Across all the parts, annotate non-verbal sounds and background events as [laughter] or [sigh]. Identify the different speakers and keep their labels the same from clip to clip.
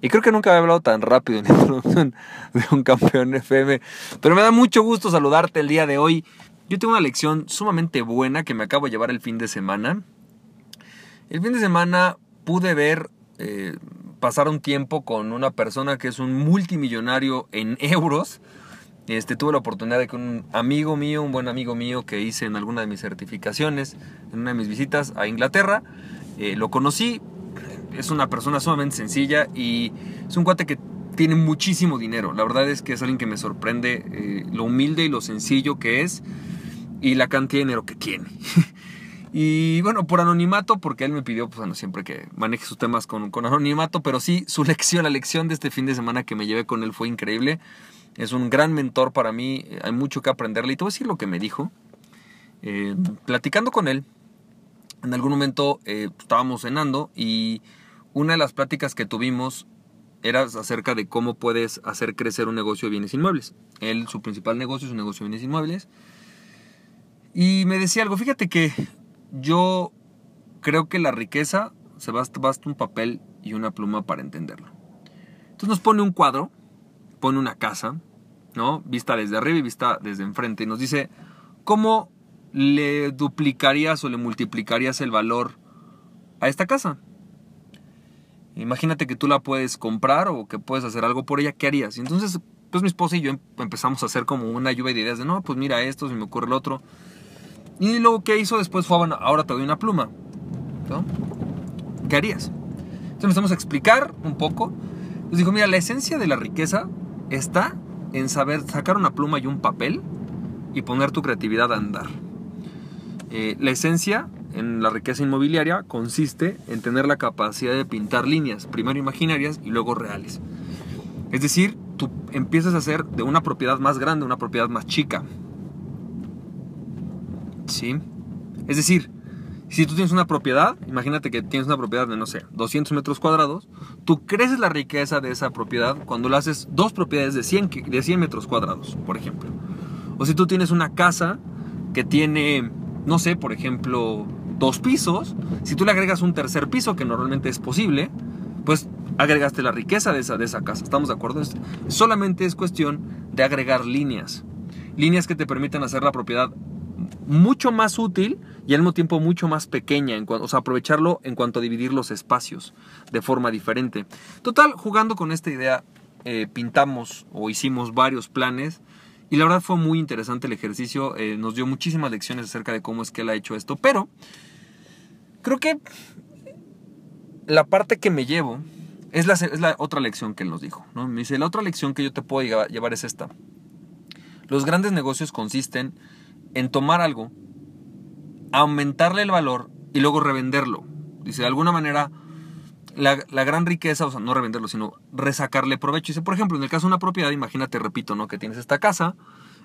Speaker 1: Y creo que nunca había hablado tan rápido en [laughs] la introducción de un campeón FM. Pero me da mucho gusto saludarte el día de hoy. Yo tengo una lección sumamente buena que me acabo de llevar el fin de semana. El fin de semana pude ver eh, pasar un tiempo con una persona que es un multimillonario en [laughs] euros. Este, tuve la oportunidad de que un amigo mío, un buen amigo mío que hice en alguna de mis certificaciones, en una de mis visitas a Inglaterra, eh, lo conocí, es una persona sumamente sencilla y es un cuate que tiene muchísimo dinero. La verdad es que es alguien que me sorprende eh, lo humilde y lo sencillo que es y la cantidad de dinero que tiene. [laughs] y bueno, por anonimato, porque él me pidió, pues bueno, siempre que maneje sus temas con, con anonimato, pero sí, su lección, la lección de este fin de semana que me llevé con él fue increíble. Es un gran mentor para mí, hay mucho que aprenderle y te voy a decir lo que me dijo. Eh, platicando con él, en algún momento eh, estábamos cenando y una de las pláticas que tuvimos era acerca de cómo puedes hacer crecer un negocio de bienes inmuebles. Él, su principal negocio es un negocio de bienes inmuebles. Y me decía algo, fíjate que yo creo que la riqueza se basta, basta un papel y una pluma para entenderlo. Entonces nos pone un cuadro, pone una casa, ¿no? Vista desde arriba y vista desde enfrente. Y nos dice, ¿cómo le duplicarías o le multiplicarías el valor a esta casa? Imagínate que tú la puedes comprar o que puedes hacer algo por ella, ¿qué harías? Y entonces, pues mi esposa y yo empezamos a hacer como una lluvia de ideas de, no, pues mira esto, se me ocurre el otro. Y luego, ¿qué hizo después? Fue, bueno, ahora te doy una pluma. ¿no? ¿Qué harías? Entonces empezamos a explicar un poco. Nos dijo, mira, la esencia de la riqueza está en saber sacar una pluma y un papel y poner tu creatividad a andar. Eh, la esencia en la riqueza inmobiliaria consiste en tener la capacidad de pintar líneas, primero imaginarias y luego reales. Es decir, tú empiezas a hacer de una propiedad más grande una propiedad más chica. ¿Sí? Es decir, si tú tienes una propiedad, imagínate que tienes una propiedad de, no sé, 200 metros cuadrados, tú creces la riqueza de esa propiedad cuando lo haces dos propiedades de 100, de 100 metros cuadrados, por ejemplo. O si tú tienes una casa que tiene, no sé, por ejemplo, dos pisos, si tú le agregas un tercer piso, que normalmente es posible, pues agregaste la riqueza de esa, de esa casa. ¿Estamos de acuerdo? Solamente es cuestión de agregar líneas. Líneas que te permiten hacer la propiedad mucho más útil y al mismo tiempo mucho más pequeña, en o sea, aprovecharlo en cuanto a dividir los espacios de forma diferente. Total, jugando con esta idea, eh, pintamos o hicimos varios planes y la verdad fue muy interesante el ejercicio, eh, nos dio muchísimas lecciones acerca de cómo es que él ha hecho esto, pero creo que la parte que me llevo es la, es la otra lección que él nos dijo. ¿no? Me dice, la otra lección que yo te puedo llevar es esta. Los grandes negocios consisten en tomar algo, aumentarle el valor y luego revenderlo. Dice, de alguna manera, la, la, gran riqueza, o sea, no revenderlo, sino resacarle provecho. Dice, por ejemplo, en el caso de una propiedad, imagínate, repito, ¿no? Que tienes esta casa,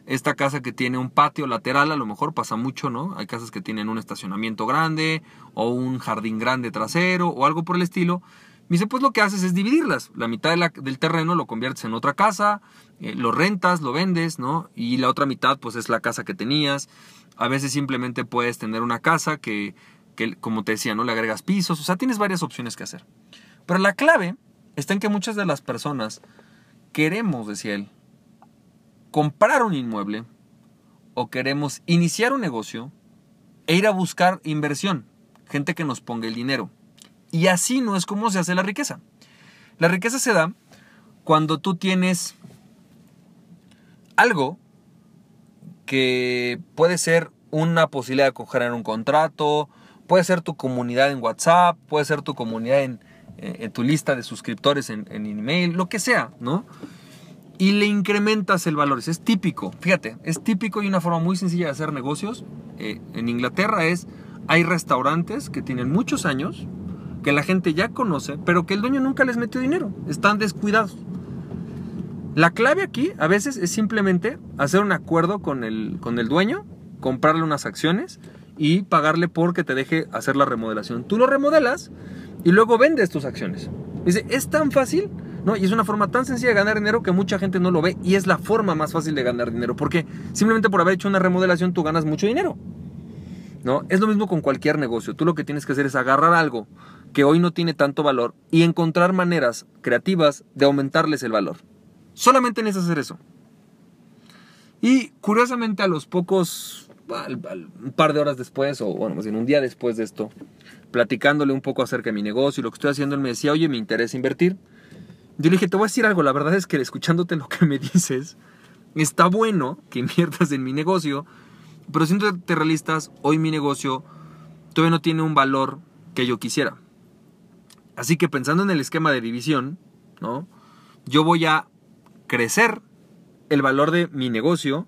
Speaker 1: esta casa que tiene un patio lateral, a lo mejor pasa mucho, ¿no? Hay casas que tienen un estacionamiento grande o un jardín grande trasero o algo por el estilo. Me dice, pues lo que haces es dividirlas. La mitad del terreno lo conviertes en otra casa, eh, lo rentas, lo vendes, ¿no? Y la otra mitad, pues es la casa que tenías. A veces simplemente puedes tener una casa que, que, como te decía, ¿no? Le agregas pisos. O sea, tienes varias opciones que hacer. Pero la clave está en que muchas de las personas queremos, decía él, comprar un inmueble o queremos iniciar un negocio e ir a buscar inversión, gente que nos ponga el dinero. Y así no es como se hace la riqueza. La riqueza se da cuando tú tienes algo que puede ser una posibilidad de en un contrato, puede ser tu comunidad en WhatsApp, puede ser tu comunidad en, tu lista de suscriptores en, en email, lo que sea, ¿no? y le incrementas el valor. Es típico, fíjate, es típico y una forma muy sencilla de hacer negocios. Eh, en Inglaterra es, hay restaurantes que tienen muchos años, que la gente ya conoce, pero que el dueño nunca les metió dinero, están descuidados. La clave aquí a veces es simplemente hacer un acuerdo con el, con el dueño, comprarle unas acciones y pagarle porque te deje hacer la remodelación. Tú lo remodelas y luego vendes tus acciones. Dice, es tan fácil, ¿no? Y es una forma tan sencilla de ganar dinero que mucha gente no lo ve y es la forma más fácil de ganar dinero porque simplemente por haber hecho una remodelación tú ganas mucho dinero. ¿No? Es lo mismo con cualquier negocio. Tú lo que tienes que hacer es agarrar algo que hoy no tiene tanto valor y encontrar maneras creativas de aumentarles el valor. Solamente necesitas hacer eso. Y curiosamente a los pocos, un par de horas después, o bueno, más bien un día después de esto, platicándole un poco acerca de mi negocio y lo que estoy haciendo, él me decía, oye, me interesa invertir. Yo le dije, te voy a decir algo, la verdad es que escuchándote lo que me [laughs] dices, está bueno que inviertas en mi negocio, pero siendo realistas, hoy mi negocio todavía no tiene un valor que yo quisiera. Así que pensando en el esquema de división, ¿no? Yo voy a crecer el valor de mi negocio,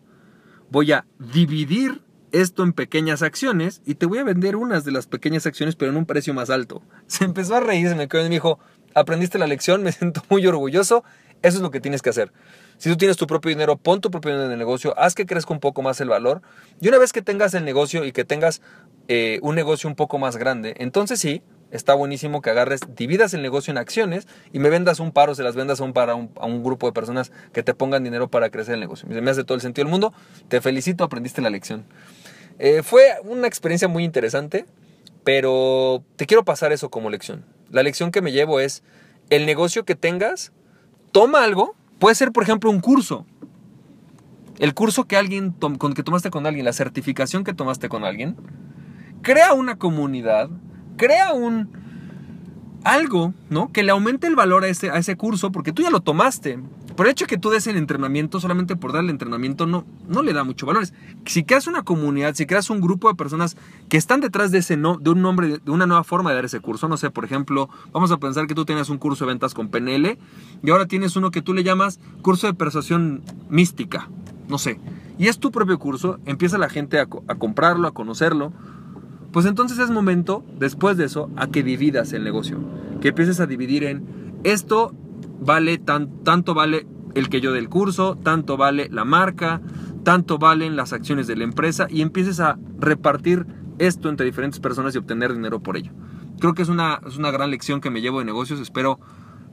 Speaker 1: voy a dividir esto en pequeñas acciones y te voy a vender unas de las pequeñas acciones pero en un precio más alto. [laughs] Se empezó a reír, se me quedó y me dijo, aprendiste la lección, me [laughs] siento muy orgulloso, eso es lo que tienes que hacer. Si tú tienes tu propio dinero, pon tu propio dinero en el negocio, haz que crezca un poco más el valor. Y una vez que tengas el negocio y que tengas eh, un negocio un poco más grande, entonces sí, está buenísimo que agarres, dividas el negocio en acciones y me vendas un par o se las vendas a un a un, grupo de personas que te pongan dinero para crecer el negocio. Me hace todo el sentido del mundo. Te felicito, aprendiste la lección. Eh, fue una experiencia muy interesante, pero te quiero pasar eso como lección. La lección que me llevo es, el negocio que tengas, toma algo, puede ser por ejemplo un curso. El curso que alguien que tomaste con alguien, la certificación que tomaste con alguien, crea una comunidad crea un algo, ¿no? Que le aumente el valor a ese, a ese curso, porque tú ya lo tomaste. Por el hecho que tú des el entrenamiento, solamente por darle entrenamiento, no, no le da mucho valor. Si creas una comunidad, si creas un grupo de personas que están detrás de, ese no, de un nombre, de una nueva forma de dar ese curso, no sé, por ejemplo, vamos a pensar que tú tienes un curso de ventas con PNL y ahora tienes uno que tú le llamas curso de persuasión mística, no sé. Y es tu propio curso, empieza la gente a, a comprarlo, a conocerlo pues entonces es momento, después de eso, a que dividas el negocio. Que empieces a dividir en esto vale tan, tanto vale el que yo del curso, tanto vale la marca, tanto valen las acciones de la empresa y empieces a repartir esto entre diferentes personas y obtener dinero por ello. Creo que es una, es una gran lección que me llevo de negocios. Espero,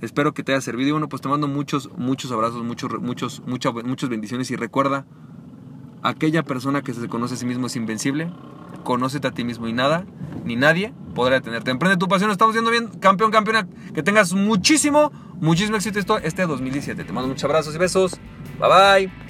Speaker 1: espero que te haya servido. Y bueno, pues te mando muchos, muchos abrazos, muchos, muchos, muchas, muchas bendiciones. Y recuerda, aquella persona que se conoce a sí mismo es invencible conócete a ti mismo y nada, ni nadie podrá detenerte. Emprende tu pasión, estamos viendo bien, campeón, campeona, que tengas muchísimo, muchísimo éxito este 2017. Te mando muchos abrazos y besos. Bye bye.